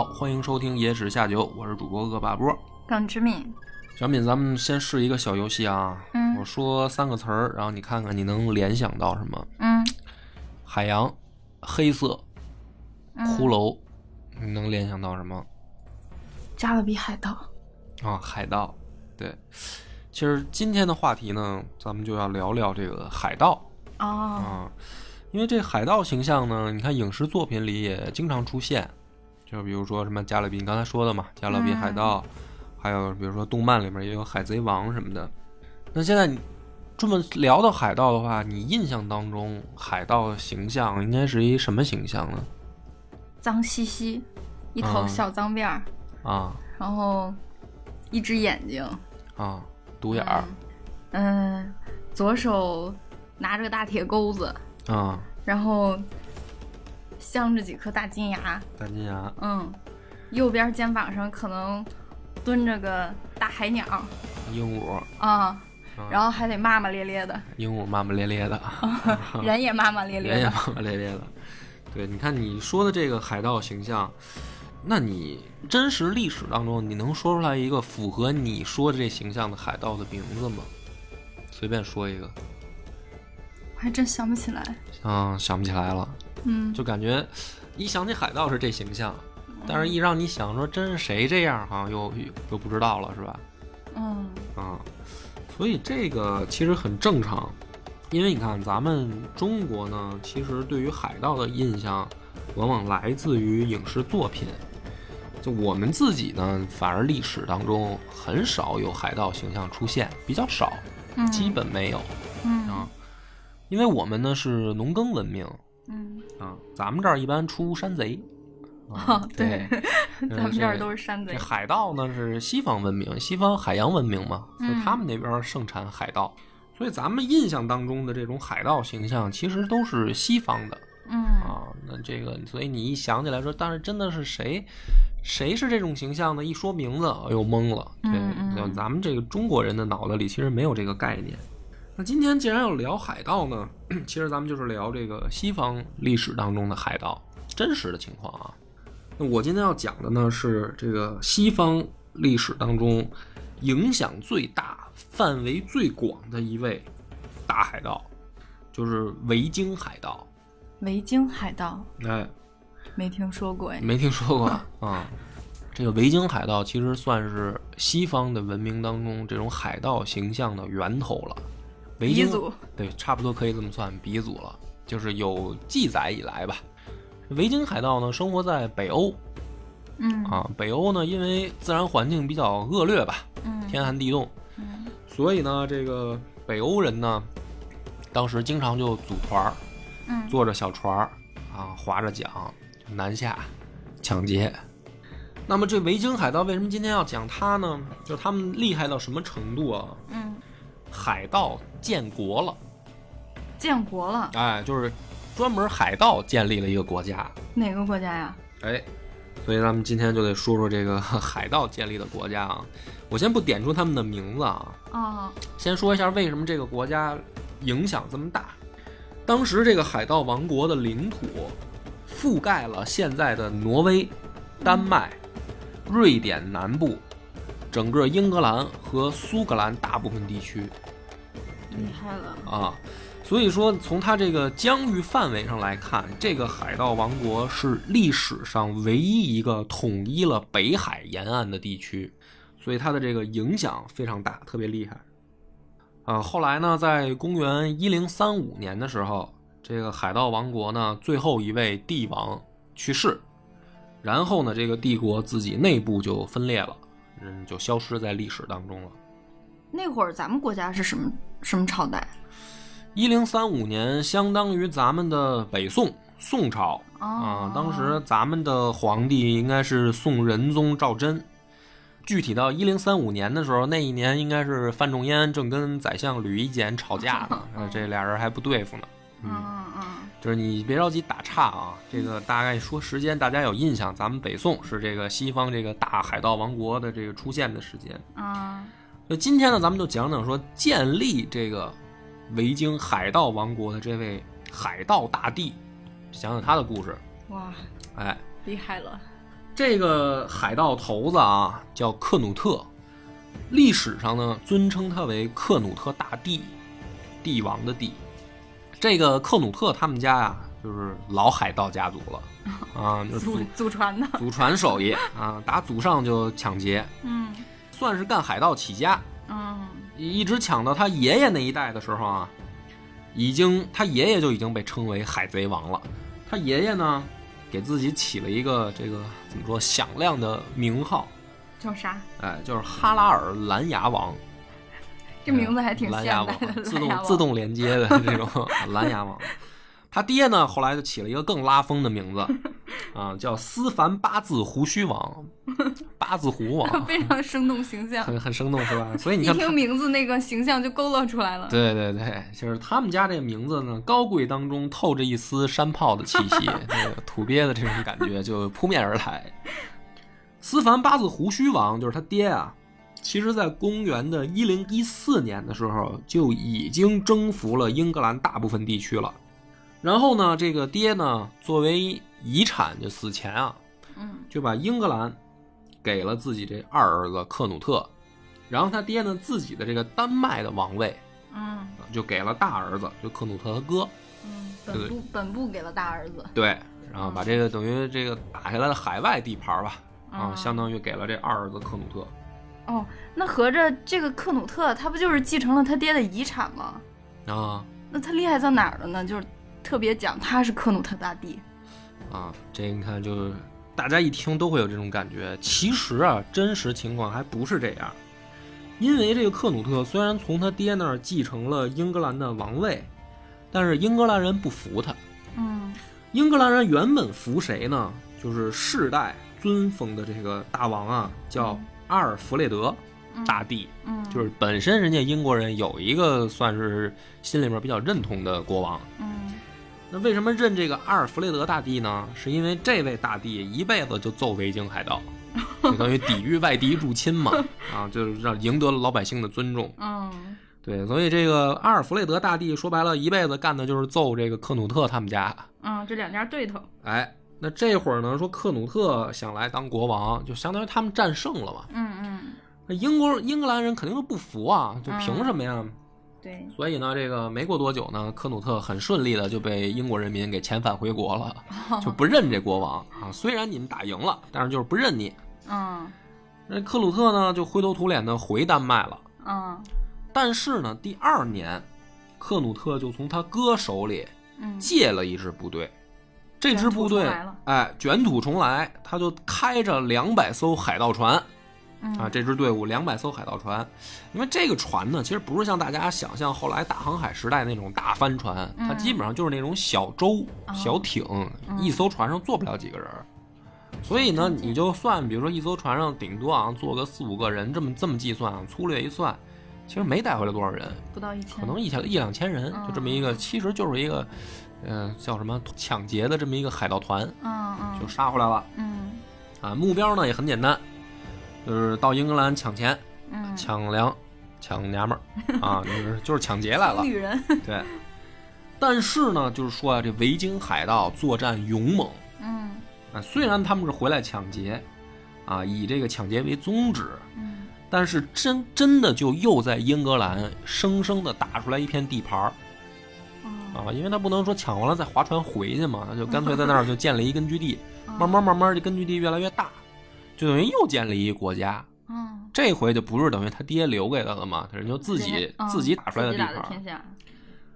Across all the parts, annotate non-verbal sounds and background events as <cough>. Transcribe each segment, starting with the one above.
好，欢迎收听《野史下酒》，我是主播恶霸波。耿之敏，小敏，咱们先试一个小游戏啊。嗯我说三个词儿，然后你看看你能联想到什么？嗯，海洋、黑色、嗯骷髅，你能联想到什么？加勒比海盗。啊，海盗。对，其实今天的话题呢，咱们就要聊聊这个海盗哦，啊，因为这海盗形象呢，你看影视作品里也经常出现，就比如说什么加勒比，你刚才说的嘛，加勒比海盗，还有比如说动漫里面也有海贼王什么的。那现在你这么聊到海盗的话，你印象当中海盗的形象应该是一什么形象呢？脏兮兮，一头嗯小脏辫儿，啊。然后一只眼睛，啊，独眼儿。嗯，左手拿着个大铁钩子，啊，然后镶着几颗大金牙，大金牙。嗯，右边肩膀上可能蹲着个大海鸟。鹦鹉，啊，啊然后还得骂骂咧咧的，鹦鹉骂骂咧咧的，<laughs> 人也骂骂咧咧的，人也骂骂咧咧的。对，你看你说的这个海盗形象，那你真实历史当中，你能说出来一个符合你说的这形象的海盗的名字吗？随便说一个，我还真想不起来，嗯，想不起来了，嗯，就感觉一想起海盗是这形象，但是一让你想说真是谁这样，好像又又又不知道了，是吧？嗯啊，所以这个其实很正常，因为你看咱们中国呢，其实对于海盗的印象，往往来自于影视作品。就我们自己呢，反而历史当中很少有海盗形象出现，比较少，嗯，基本没有嗯啊。因为我们呢是农耕文明嗯，啊，咱们这儿一般出山贼。<laughs> 啊哦，对，咱们这儿都是山贼，这海盗呢是西方文明，西方海洋文明嘛，所以嗯他们那边盛产海盗。所以咱们印象当中的这种海盗形象，其实都是西方的嗯啊。那这个，所以你一想起来说，但是真的是谁，谁是这种形象呢？一说名字，哎呦懵了。对，嗯嗯就咱们这个中国人的脑子里其实没有这个概念。那今天既然要聊海盗呢，<clears throat> 其实咱们就是聊这个西方历史当中的海盗真实的情况啊。那我今天要讲的呢是这个西方历史当中影响最大、范围最广的一位大海盗，就是维京海盗。维京海盗哎，没听说过哎，没听说过啊、这个维京海盗其实算是西方的文明当中这种海盗形象的源头了。维京对，差不多可以这么算鼻祖了，就是有记载以来吧。维京海盗呢，生活在北欧嗯啊。北欧呢，因为自然环境比较恶劣吧，嗯天寒地冻，嗯所以呢，这个北欧人呢，当时经常就组团儿，嗯坐着小船儿啊，划着桨南下抢劫。那么这维京海盗为什么今天要讲他呢？就是他们厉害到什么程度啊？嗯，海盗建国了，建国了，哎，就是专门海盗建立了一个国家，哪个国家呀？哎，所以咱们今天就得说说这个海盗建立的国家啊。我先不点出他们的名字啊，哦，先说一下为什么这个国家影响这么大。当时这个海盗王国的领土覆盖了现在的挪威、丹麦、瑞典南部、整个英格兰和苏格兰大部分地区厉害了，啊。所以说，从它这个疆域范围上来看，这个海盗王国是历史上唯一一个统一了北海沿岸的地区，所以它的这个影响非常大，特别厉害。啊，后来呢，在公元一零三五年的时候，这个海盗王国呢最后一位帝王去世，然后呢，这个帝国自己内部就分裂了，嗯，就消失在历史当中了。那会儿咱们国家是什么什么朝代？一零三五年相当于咱们的北宋宋朝哦啊，当时咱们的皇帝应该是宋仁宗赵祯。具体到一零三五年的时候，那一年应该是范仲淹正跟宰相吕夷简吵架呢，<laughs> 呃这俩人还不对付呢。嗯嗯就是你别着急打岔啊，这个大概说时间，大家有印象，咱们北宋是这个西方这个大海盗王国的这个出现的时间。啊那今天呢，咱们就讲讲说建立这个维京海盗王国的这位海盗大帝，讲讲他的故事。哇，哎，厉害了！这个海盗头子啊，叫克努特，历史上呢尊称他为克努特大帝，帝王的帝。这个克努特他们家呀、就是老海盗家族了 <laughs> 啊，就是祖祖祖传的，祖传手艺啊，打祖上就抢劫，嗯算是干海盗起家。嗯一直抢到他爷爷那一代的时候啊，已经他爷爷就已经被称为海贼王了。他爷爷呢，给自己起了一个这个怎么说响亮的名号，叫啥？哎，就是哈拉尔蓝牙王。<laughs> 这名字还挺蓝牙王现代的，，自动自动连接的这种 <laughs> 蓝牙王。他爹呢，后来就起了一个更拉风的名字，<laughs> 啊，叫思凡八字胡须王，<laughs> 八字胡王，非常生动形象，很很生动是吧？所以你一听名字那个形象就勾勒出来了。对对对，就是他们家这个名字呢，高贵当中透着一丝山炮的气息，<laughs> 这个土鳖的这种感觉就扑面而来。斯凡八字胡须王就是他爹啊，其实在公元的一零一四年的时候就已经征服了英格兰大部分地区了。然后呢，这个爹呢，作为遗产，就死前啊，嗯就把英格兰给了自己这二儿子克努特，然后他爹呢自己的这个丹麦的王位嗯就给了大儿子，就克努特他哥。嗯，本部本部给了大儿子。对，然后把这个等于这个打下来的海外地盘吧，啊，嗯相当于给了这二儿子克努特。哦，那合着这个克努特他不就是继承了他爹的遗产吗？啊那他厉害在哪儿了呢？就是特别讲他是克努特大帝。啊，这你看就是大家一听都会有这种感觉。其实啊，真实情况还不是这样，因为这个克努特虽然从他爹那儿继承了英格兰的王位，但是英格兰人不服他。嗯英格兰人原本服谁呢？就是世代尊封的这个大王啊，叫阿尔弗雷德嗯大帝。嗯，就是本身人家英国人有一个算是心里面比较认同的国王。嗯那为什么认这个阿尔弗雷德大帝呢？是因为这位大帝一辈子就揍维京海盗，<laughs> 就等于抵御外敌入侵嘛，啊，就是让赢得了老百姓的尊重。嗯对，所以这个阿尔弗雷德大帝说白了，一辈子干的就是揍这个克努特他们家。嗯，这两家对头。哎，那这会儿呢，说克努特想来当国王，就相当于他们战胜了嘛。嗯嗯，那英国英格兰人肯定是不服啊，就凭什么呀？对，所以呢，这个没过多久呢，科努特很顺利的就被英国人民给遣返回国了，<laughs> 就不认这国王啊。虽然你们打赢了，但是就是不认你。嗯那克鲁特呢，就灰头土脸的回丹麦了。嗯但是呢，第二年，克努特就从他哥手里嗯借了一支部队，这支部队哎卷土重来，他就开着两百艘海盗船。嗯。啊，这支队伍两百艘海盗船，因为这个船呢，其实不是像大家想象后来大航海时代那种大帆船，它嗯。基本上就是那种小舟、哦小艇，嗯一艘船上坐不了几个人。所以呢，你就算比如说一艘船上顶多啊坐个四五个人，这么这么计算啊，粗略一算，其实没带回来多少人，不到一千，可能一千一两千人，就这么一个，其实就是一个，呃，叫什么抢劫的这么一个海盗团嗯嗯。就杀回来了嗯。啊。目标呢也很简单，就是到英格兰抢钱。嗯，抢粮、抢娘们儿 <laughs> 啊，就是就是抢劫来了。女人，对，但是呢，就是说啊，这维京海盗作战勇猛嗯。啊，虽然他们是回来抢劫啊，以这个抢劫为宗旨，嗯。但是真真的就又在英格兰生生的打出来一片地盘儿。哦。啊，因为他不能说抢完了再划船回去嘛，他就干脆在那儿就建了一根据地，哦。慢慢慢慢这根据地越来越大，就等于又建立一个国家。嗯，这回就不是等于他爹留给他了嘛，人就自己自己打出来的地盘儿。的天下，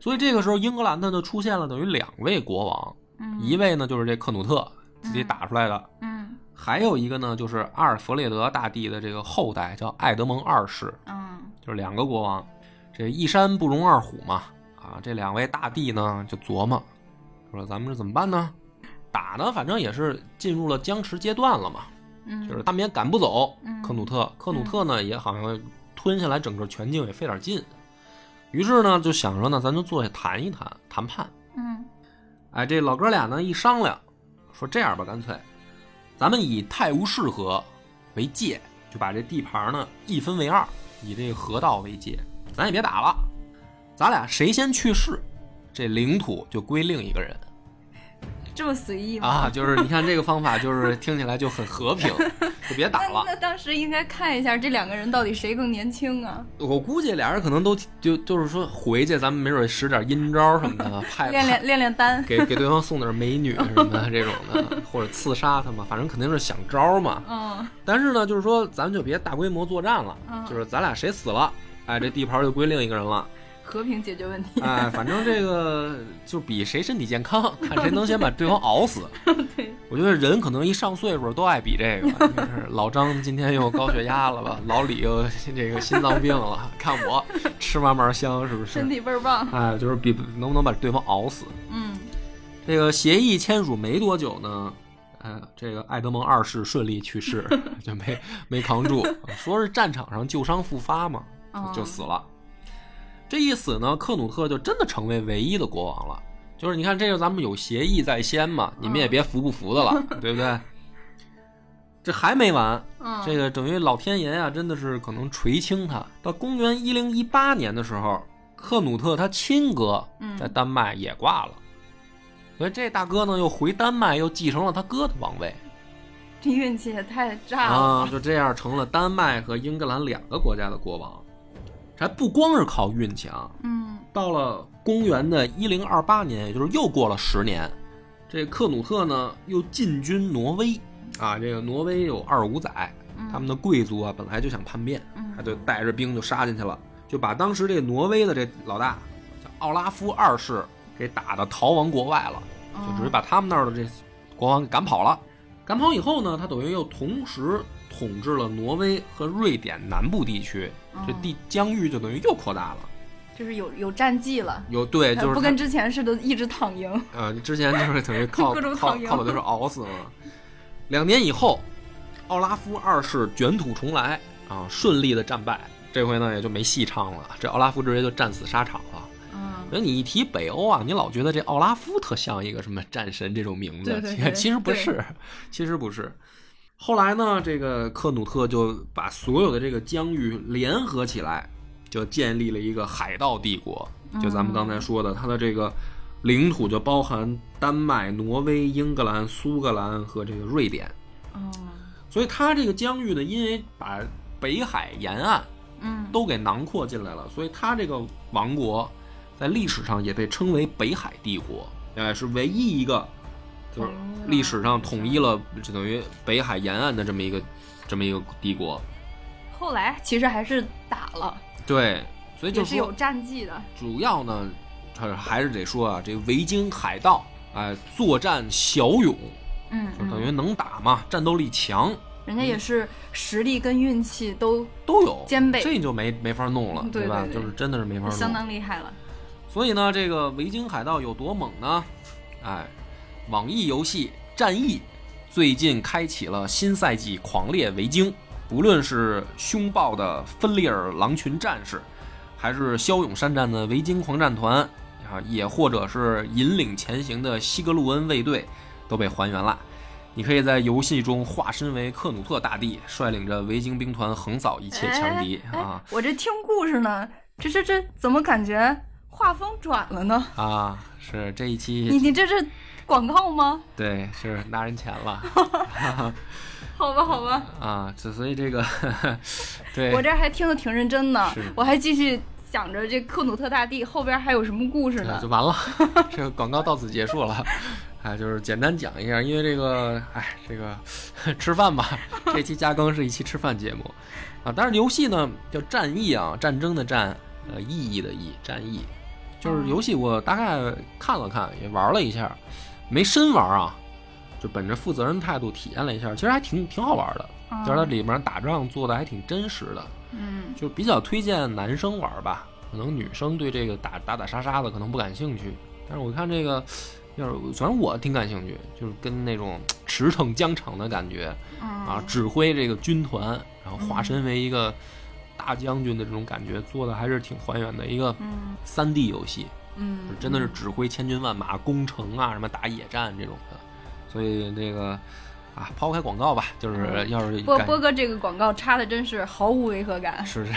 所以这个时候，英格兰呢就出现了等于两位国王，嗯一位呢就是这克努特自己打出来的，嗯还有一个呢就是阿尔弗雷德大帝的这个后代，叫爱德蒙二世，嗯就是两个国王。这一山不容二虎嘛，啊，这两位大帝呢就琢磨，说咱们这怎么办呢？打呢，反正也是进入了僵持阶段了嘛，嗯，就是他们也赶不走嗯。克努特，克努特呢也好像吞下来整个全境也费点劲，于是呢就想着呢，咱就坐下谈一谈，谈判。嗯。哎，这老哥俩呢一商量，说这样吧，干脆咱们以泰晤士河为界，就把这地盘呢一分为二，以这个河道为界，咱也别打了，咱俩谁先去世，这领土就归另一个人。这么随意吗？啊，就是你看这个方法，就是听起来就很和平，<laughs> 就别打了。那那当时应该看一下这两个人到底谁更年轻啊？我估计俩人可能都就就是说回去，咱们没准使点阴招什么的，派练练练练单。给给对方送点美女什么的这种的，或者刺杀他嘛，反正肯定是想招嘛。嗯但是呢，就是说咱们就别大规模作战了，嗯就是咱俩谁死了，哎，这地盘就归另一个人了。和平解决问题。哎，反正这个就比谁身体健康，<laughs> 看谁能先把对方熬死。<laughs> 对，我觉得人可能一上岁数都爱比这个，<laughs> 就是老张今天又高血压了吧，老李又这个心脏病了，看我吃嘛嘛香是不是身？体倍儿棒。哎，就是比能不能把对方熬死。嗯这个协议签署没多久呢，嗯，这个爱德蒙二世顺利去世，就没没扛住，说是战场上旧伤复发嘛，哦就死了。这一死呢，克努特就真的成为唯一的国王了。就是你看，这个咱们有协议在先嘛，你们也别服不服的了，<laughs> 对不对？这还没完，嗯，这个等于老天爷啊，真的是可能垂青他。到公元一零一八年的时候，克努特他亲哥嗯在丹麦也挂了，所以这大哥呢又回丹麦，又继承了他哥的王位这运气也太炸了啊，就这样成了丹麦和英格兰两个国家的国王。这还不光是靠运气啊，嗯到了公元的一零二八年，也就是又过了十年，这克努特呢又进军挪威啊。这个挪威有二五仔，嗯他们的贵族啊本来就想叛变，嗯他就带着兵就杀进去了，就把当时这挪威的这老大叫奥拉夫二世给打的逃亡国外了，就直接把他们那儿的这国王给赶跑了。赶跑以后呢，他等于又同时统治了挪威和瑞典南部地区，这地疆域就等于又扩大了。就是有有战绩了，有对，就是不跟之前似的一直躺赢。呃，之前就是等于 <laughs> 靠靠靠把对手熬死了。两年以后，奥拉夫二世卷土重来啊，顺利的战败。这回呢也就没戏唱了，这奥拉夫直接就战死沙场了。嗯所以你一提北欧啊，你老觉得这奥拉夫特像一个什么战神这种名字，对对对其实不是，其实不是。后来呢，这个克努特就把所有的这个疆域联合起来，就建立了一个海盗帝国。就咱们刚才说的，它的这个领土就包含丹麦、挪威、英格兰、苏格兰和这个瑞典。哦所以他这个疆域呢，因为把北海沿岸嗯都给囊括进来了，所以他这个王国在历史上也被称为北海帝国，哎，是唯一一个就是历史上统一了，就等于北海沿岸的这么一个这么一个帝国。后来其实还是打了，对，所以就也是有战绩的。主要呢，还还是得说啊，这维京海盗，哎，作战骁勇，嗯，就等于嗯能打嘛，战斗力强，人家也是实力跟运气都都有兼备这就没没法弄了，吧？对对对就是真的是没法弄，相当厉害了。所以呢，这个维京海盗有多猛呢？哎，网易游戏《战役》最近开启了新赛季狂猎维京，不论是凶暴的芬利尔狼群战士，还是骁勇善战的维京狂战团啊，也或者是引领前行的西格鲁恩卫队，都被还原了。你可以在游戏中化身为克努特大帝，率领着维京兵团横扫一切强敌哎啊！我这听故事呢，这这这怎么感觉画风转了呢？啊，是这一期你你这是广告吗？对，是拿人钱了 <laughs> 好吧，好吧，啊，这所以这个，<laughs> 对，我这还听得挺认真的，我还继续想着这克努特大帝后边还有什么故事呢就。完了，<laughs> 这个广告到此结束了。哎，就是简单讲一下，因为这个，哎，这个吃饭吧，这期加更是一期吃饭节目啊。但是游戏呢叫战役啊，战争的战，呃，意义的意，战役。就是游戏我大概看了看，也玩了一下，没深玩啊，就本着负责任态度体验了一下，其实还挺挺好玩的。嗯就是它里面打仗做的还挺真实的，嗯就比较推荐男生玩吧，可能女生对这个打打打杀杀的可能不感兴趣。但是我看这个，要是反正我挺感兴趣，就是跟那种驰骋疆场的感觉啊，啊指挥这个军团，然后化身为一个大将军的这种感觉，做的还是挺还原的一个嗯三 D 游戏，嗯，真的是指挥千军万马攻城啊，什么打野战这种的。所以这个啊，抛开广告吧，就是要是波波哥这个广告插的真是毫无违和感。是是，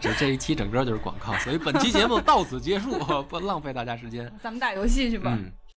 这这一期整个就是广告，所以本期节目到此结束，<laughs> 不浪费大家时间。咱们打游戏去吧。嗯。